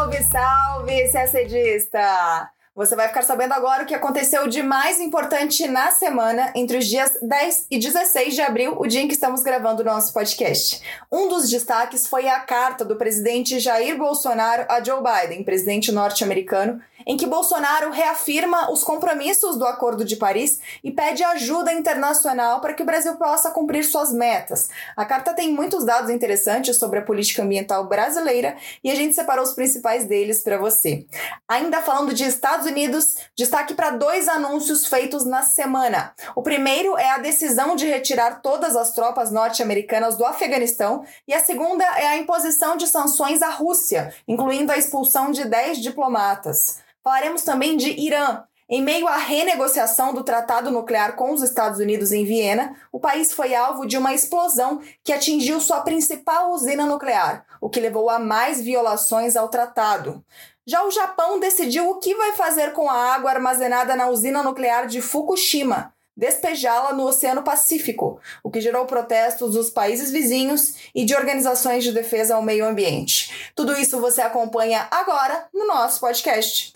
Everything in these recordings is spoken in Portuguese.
Salve, salve, CACDista! Você vai ficar sabendo agora o que aconteceu de mais importante na semana entre os dias 10 e 16 de abril, o dia em que estamos gravando o nosso podcast. Um dos destaques foi a carta do presidente Jair Bolsonaro a Joe Biden, presidente norte-americano, em que Bolsonaro reafirma os compromissos do Acordo de Paris e pede ajuda internacional para que o Brasil possa cumprir suas metas. A carta tem muitos dados interessantes sobre a política ambiental brasileira e a gente separou os principais deles para você. Ainda falando de Estados Unidos, destaque para dois anúncios feitos na semana. O primeiro é a decisão de retirar todas as tropas norte-americanas do Afeganistão e a segunda é a imposição de sanções à Rússia, incluindo a expulsão de 10 diplomatas. Falaremos também de Irã. Em meio à renegociação do tratado nuclear com os Estados Unidos em Viena, o país foi alvo de uma explosão que atingiu sua principal usina nuclear, o que levou a mais violações ao tratado. Já o Japão decidiu o que vai fazer com a água armazenada na usina nuclear de Fukushima despejá-la no Oceano Pacífico, o que gerou protestos dos países vizinhos e de organizações de defesa ao meio ambiente. Tudo isso você acompanha agora no nosso podcast.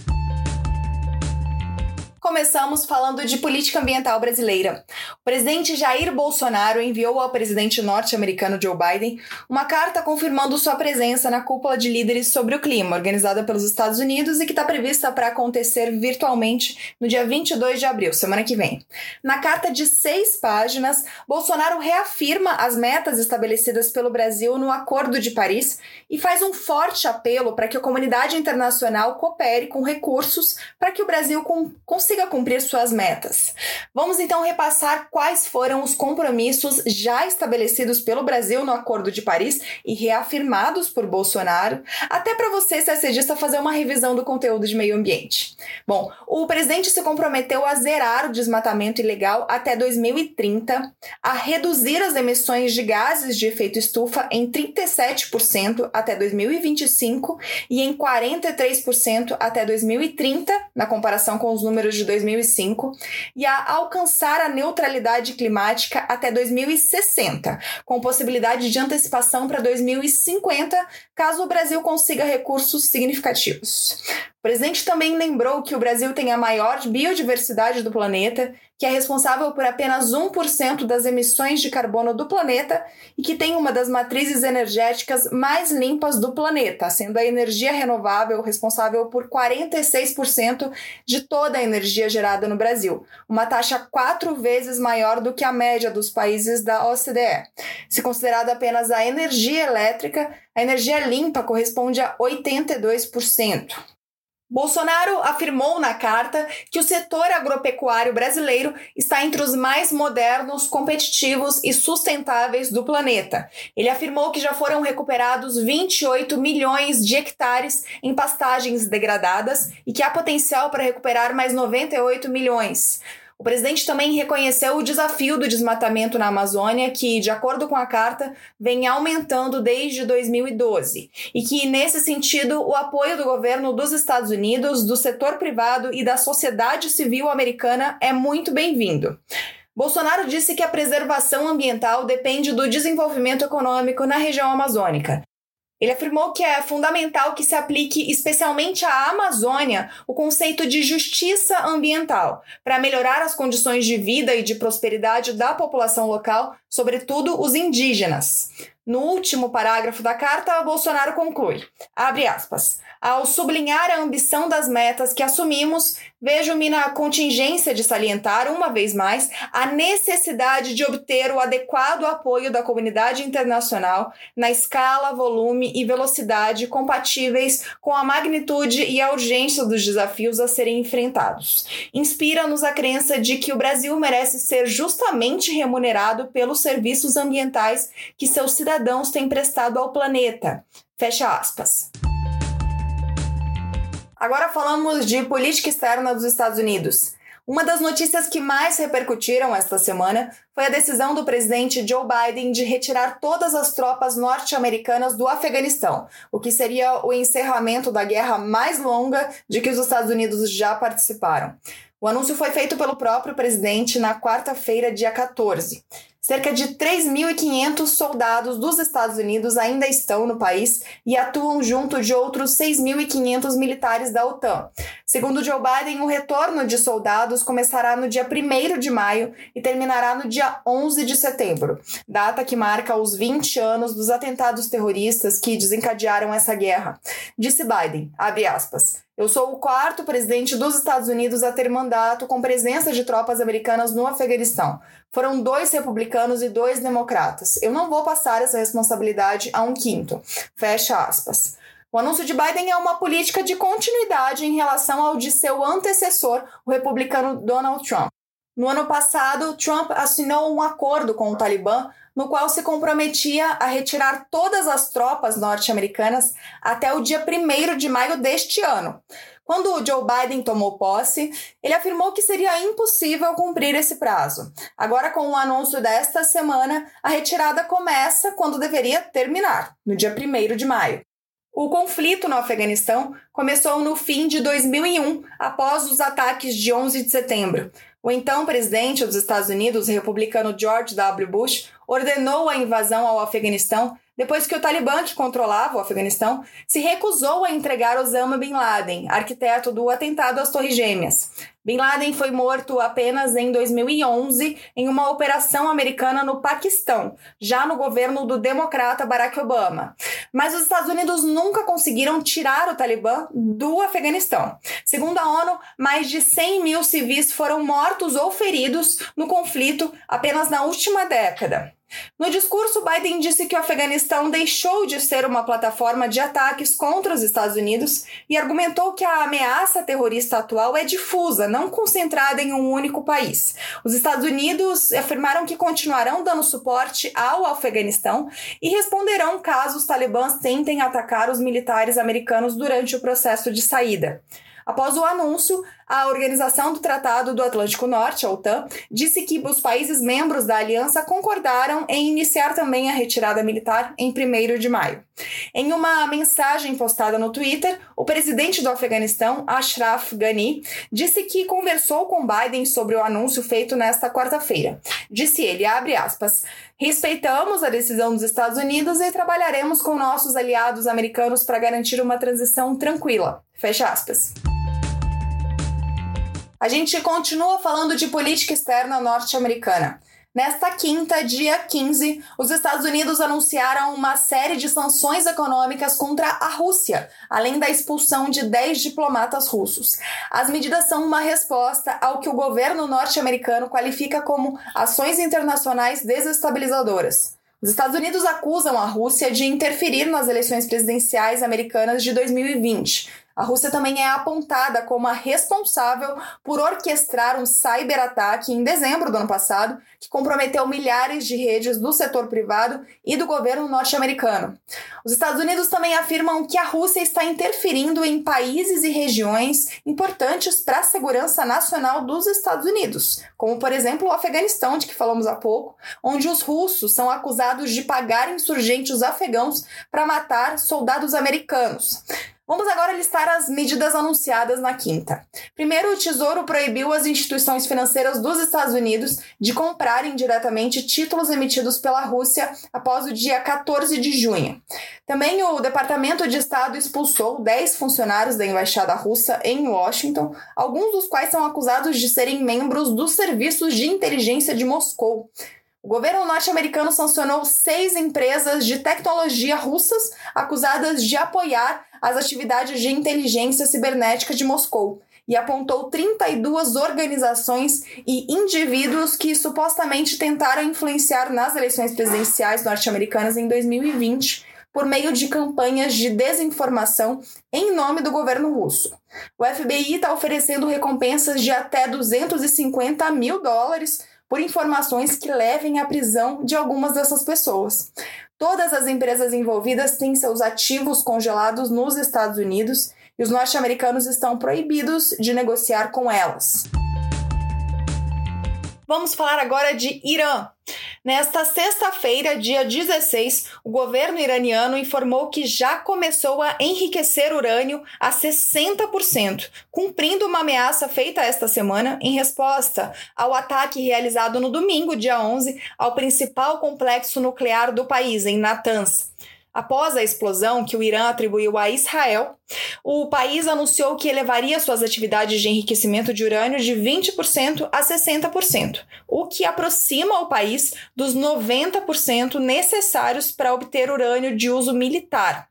Começamos falando de política ambiental brasileira. O presidente Jair Bolsonaro enviou ao presidente norte-americano Joe Biden uma carta confirmando sua presença na cúpula de líderes sobre o clima, organizada pelos Estados Unidos e que está prevista para acontecer virtualmente no dia 22 de abril, semana que vem. Na carta de seis páginas, Bolsonaro reafirma as metas estabelecidas pelo Brasil no Acordo de Paris e faz um forte apelo para que a comunidade internacional coopere com recursos para que o Brasil consiga consiga cumprir suas metas. Vamos então repassar quais foram os compromissos já estabelecidos pelo Brasil no Acordo de Paris e reafirmados por Bolsonaro, até para você, CSDista, fazer uma revisão do conteúdo de meio ambiente. Bom, o presidente se comprometeu a zerar o desmatamento ilegal até 2030, a reduzir as emissões de gases de efeito estufa em 37% até 2025 e em 43% até 2030, na comparação com os números de de 2005 e a alcançar a neutralidade climática até 2060, com possibilidade de antecipação para 2050, caso o Brasil consiga recursos significativos. O presidente também lembrou que o Brasil tem a maior biodiversidade do planeta que é responsável por apenas 1% das emissões de carbono do planeta e que tem uma das matrizes energéticas mais limpas do planeta, sendo a energia renovável responsável por 46% de toda a energia gerada no Brasil, uma taxa quatro vezes maior do que a média dos países da OCDE. Se considerada apenas a energia elétrica, a energia limpa corresponde a 82%. Bolsonaro afirmou na carta que o setor agropecuário brasileiro está entre os mais modernos, competitivos e sustentáveis do planeta. Ele afirmou que já foram recuperados 28 milhões de hectares em pastagens degradadas e que há potencial para recuperar mais 98 milhões. O presidente também reconheceu o desafio do desmatamento na Amazônia, que, de acordo com a carta, vem aumentando desde 2012, e que, nesse sentido, o apoio do governo dos Estados Unidos, do setor privado e da sociedade civil americana é muito bem-vindo. Bolsonaro disse que a preservação ambiental depende do desenvolvimento econômico na região amazônica ele afirmou que é fundamental que se aplique especialmente à Amazônia o conceito de justiça ambiental, para melhorar as condições de vida e de prosperidade da população local, sobretudo os indígenas. No último parágrafo da carta, Bolsonaro conclui, abre aspas, ao sublinhar a ambição das metas que assumimos, vejo-me na contingência de salientar, uma vez mais, a necessidade de obter o adequado apoio da comunidade internacional na escala, volume e velocidade compatíveis com a magnitude e a urgência dos desafios a serem enfrentados. Inspira-nos a crença de que o Brasil merece ser justamente remunerado pelos serviços ambientais que seus cidadãos têm prestado ao planeta. Fecha aspas. Agora falamos de política externa dos Estados Unidos. Uma das notícias que mais repercutiram esta semana foi a decisão do presidente Joe Biden de retirar todas as tropas norte-americanas do Afeganistão, o que seria o encerramento da guerra mais longa de que os Estados Unidos já participaram. O anúncio foi feito pelo próprio presidente na quarta-feira, dia 14. Cerca de 3.500 soldados dos Estados Unidos ainda estão no país e atuam junto de outros 6.500 militares da OTAN. Segundo Joe Biden, o retorno de soldados começará no dia 1 de maio e terminará no dia 11 de setembro, data que marca os 20 anos dos atentados terroristas que desencadearam essa guerra. Disse Biden, abre aspas, eu sou o quarto presidente dos Estados Unidos a ter mandato com presença de tropas americanas no Afeganistão. Foram dois republicanos e dois democratas. Eu não vou passar essa responsabilidade a um quinto. Fecha aspas. O anúncio de Biden é uma política de continuidade em relação ao de seu antecessor, o republicano Donald Trump. No ano passado, Trump assinou um acordo com o Talibã no qual se comprometia a retirar todas as tropas norte-americanas até o dia 1 de maio deste ano. Quando Joe Biden tomou posse, ele afirmou que seria impossível cumprir esse prazo. Agora, com o anúncio desta semana, a retirada começa quando deveria terminar, no dia 1 de maio. O conflito no Afeganistão começou no fim de 2001, após os ataques de 11 de setembro. O então presidente dos Estados Unidos, republicano George W. Bush, ordenou a invasão ao Afeganistão depois que o Talibã, que controlava o Afeganistão, se recusou a entregar Osama Bin Laden, arquiteto do atentado às Torres Gêmeas. Bin Laden foi morto apenas em 2011 em uma operação americana no Paquistão, já no governo do democrata Barack Obama. Mas os Estados Unidos nunca conseguiram tirar o Talibã do Afeganistão. Segundo a ONU, mais de 100 mil civis foram mortos ou feridos no conflito apenas na última década. No discurso, Biden disse que o Afeganistão deixou de ser uma plataforma de ataques contra os Estados Unidos e argumentou que a ameaça terrorista atual é difusa, não concentrada em um único país. Os Estados Unidos afirmaram que continuarão dando suporte ao Afeganistão e responderão caso os talibãs tentem atacar os militares americanos durante o processo de saída. Após o anúncio, a Organização do Tratado do Atlântico Norte, a OTAN, disse que os países membros da aliança concordaram em iniciar também a retirada militar em 1 de maio. Em uma mensagem postada no Twitter, o presidente do Afeganistão, Ashraf Ghani, disse que conversou com Biden sobre o anúncio feito nesta quarta-feira. Disse ele, abre aspas, respeitamos a decisão dos Estados Unidos e trabalharemos com nossos aliados americanos para garantir uma transição tranquila. Fecha aspas. A gente continua falando de política externa norte-americana. Nesta quinta, dia 15, os Estados Unidos anunciaram uma série de sanções econômicas contra a Rússia, além da expulsão de 10 diplomatas russos. As medidas são uma resposta ao que o governo norte-americano qualifica como ações internacionais desestabilizadoras. Os Estados Unidos acusam a Rússia de interferir nas eleições presidenciais americanas de 2020, a Rússia também é apontada como a responsável por orquestrar um cyberataque em dezembro do ano passado, que comprometeu milhares de redes do setor privado e do governo norte-americano. Os Estados Unidos também afirmam que a Rússia está interferindo em países e regiões importantes para a segurança nacional dos Estados Unidos, como por exemplo o Afeganistão, de que falamos há pouco, onde os russos são acusados de pagar insurgentes afegãos para matar soldados americanos. Vamos agora listar as medidas anunciadas na quinta. Primeiro, o Tesouro proibiu as instituições financeiras dos Estados Unidos de comprarem diretamente títulos emitidos pela Rússia após o dia 14 de junho. Também o Departamento de Estado expulsou 10 funcionários da embaixada russa em Washington, alguns dos quais são acusados de serem membros dos serviços de inteligência de Moscou. O governo norte-americano sancionou seis empresas de tecnologia russas acusadas de apoiar as atividades de inteligência cibernética de Moscou e apontou 32 organizações e indivíduos que supostamente tentaram influenciar nas eleições presidenciais norte-americanas em 2020 por meio de campanhas de desinformação em nome do governo russo. O FBI está oferecendo recompensas de até 250 mil dólares por informações que levem à prisão de algumas dessas pessoas. Todas as empresas envolvidas têm seus ativos congelados nos Estados Unidos e os norte-americanos estão proibidos de negociar com elas. Vamos falar agora de Irã. Nesta sexta-feira, dia 16, o governo iraniano informou que já começou a enriquecer urânio a 60%, cumprindo uma ameaça feita esta semana em resposta ao ataque realizado no domingo, dia 11, ao principal complexo nuclear do país, em Natanz. Após a explosão que o Irã atribuiu a Israel, o país anunciou que elevaria suas atividades de enriquecimento de urânio de 20% a 60%, o que aproxima o país dos 90% necessários para obter urânio de uso militar.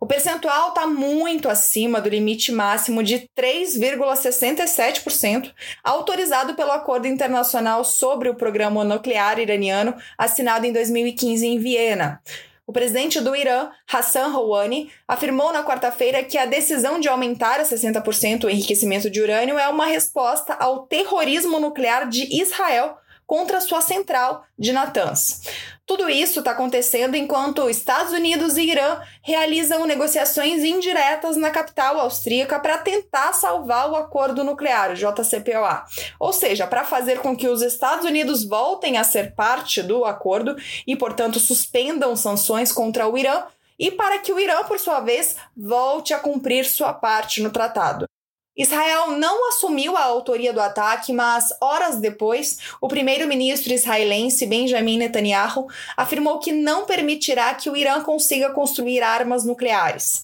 O percentual está muito acima do limite máximo de 3,67% autorizado pelo Acordo Internacional sobre o Programa Nuclear Iraniano, assinado em 2015 em Viena. O presidente do Irã, Hassan Rouhani, afirmou na quarta-feira que a decisão de aumentar a 60% o enriquecimento de urânio é uma resposta ao terrorismo nuclear de Israel contra sua central de Natanz. Tudo isso está acontecendo enquanto Estados Unidos e Irã realizam negociações indiretas na capital austríaca para tentar salvar o acordo nuclear, o JCPOA. Ou seja, para fazer com que os Estados Unidos voltem a ser parte do acordo e, portanto, suspendam sanções contra o Irã, e para que o Irã, por sua vez, volte a cumprir sua parte no tratado. Israel não assumiu a autoria do ataque, mas horas depois, o primeiro-ministro israelense Benjamin Netanyahu afirmou que não permitirá que o Irã consiga construir armas nucleares.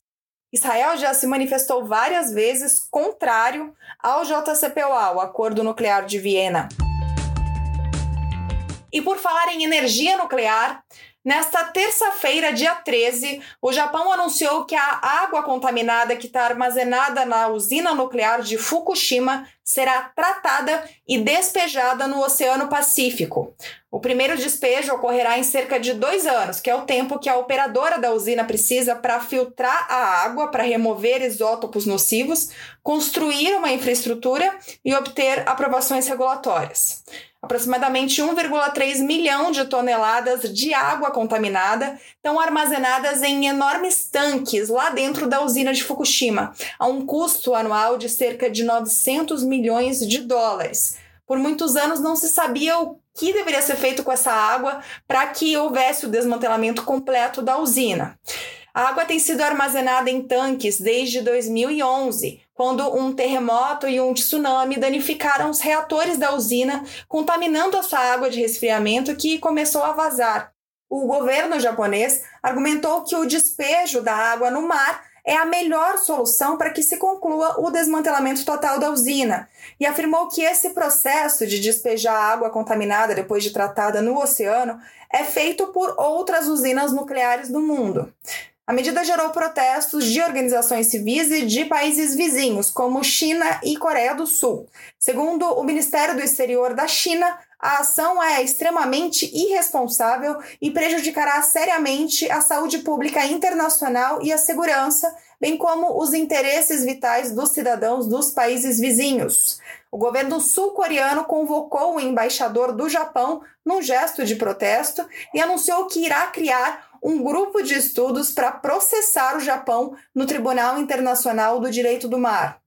Israel já se manifestou várias vezes contrário ao JCPOA, o Acordo Nuclear de Viena. E por falar em energia nuclear, Nesta terça-feira, dia 13, o Japão anunciou que a água contaminada que está armazenada na usina nuclear de Fukushima será tratada e despejada no Oceano Pacífico. O primeiro despejo ocorrerá em cerca de dois anos, que é o tempo que a operadora da usina precisa para filtrar a água, para remover isótopos nocivos, construir uma infraestrutura e obter aprovações regulatórias. Aproximadamente 1,3 milhão de toneladas de água contaminada estão armazenadas em enormes tanques lá dentro da usina de Fukushima, a um custo anual de cerca de 900 milhões de dólares. Por muitos anos não se sabia o que deveria ser feito com essa água para que houvesse o desmantelamento completo da usina. A água tem sido armazenada em tanques desde 2011, quando um terremoto e um tsunami danificaram os reatores da usina, contaminando a sua água de resfriamento que começou a vazar. O governo japonês argumentou que o despejo da água no mar é a melhor solução para que se conclua o desmantelamento total da usina e afirmou que esse processo de despejar água contaminada depois de tratada no oceano é feito por outras usinas nucleares do mundo. A medida gerou protestos de organizações civis e de países vizinhos, como China e Coreia do Sul. Segundo o Ministério do Exterior da China, a ação é extremamente irresponsável e prejudicará seriamente a saúde pública internacional e a segurança, bem como os interesses vitais dos cidadãos dos países vizinhos. O governo sul-coreano convocou o embaixador do Japão num gesto de protesto e anunciou que irá criar um grupo de estudos para processar o Japão no Tribunal Internacional do Direito do Mar.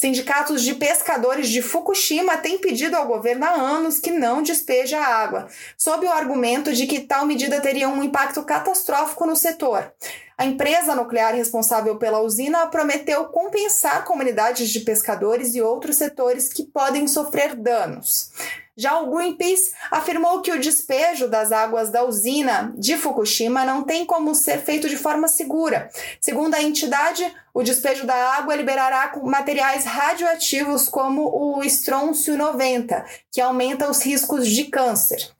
Sindicatos de pescadores de Fukushima têm pedido ao governo há anos que não despeje a água, sob o argumento de que tal medida teria um impacto catastrófico no setor. A empresa nuclear responsável pela usina prometeu compensar comunidades de pescadores e outros setores que podem sofrer danos. Já o Greenpeace afirmou que o despejo das águas da usina de Fukushima não tem como ser feito de forma segura. Segundo a entidade, o despejo da água liberará materiais radioativos como o estrôncio 90, que aumenta os riscos de câncer.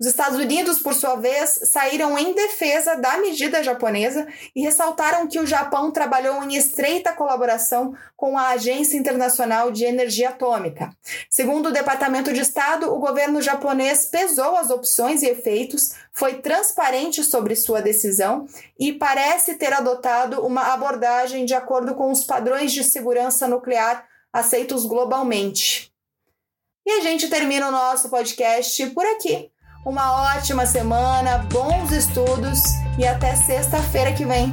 Os Estados Unidos, por sua vez, saíram em defesa da medida japonesa e ressaltaram que o Japão trabalhou em estreita colaboração com a Agência Internacional de Energia Atômica. Segundo o Departamento de Estado, o governo japonês pesou as opções e efeitos, foi transparente sobre sua decisão e parece ter adotado uma abordagem de acordo com os padrões de segurança nuclear aceitos globalmente. E a gente termina o nosso podcast por aqui. Uma ótima semana, bons estudos e até sexta-feira que vem.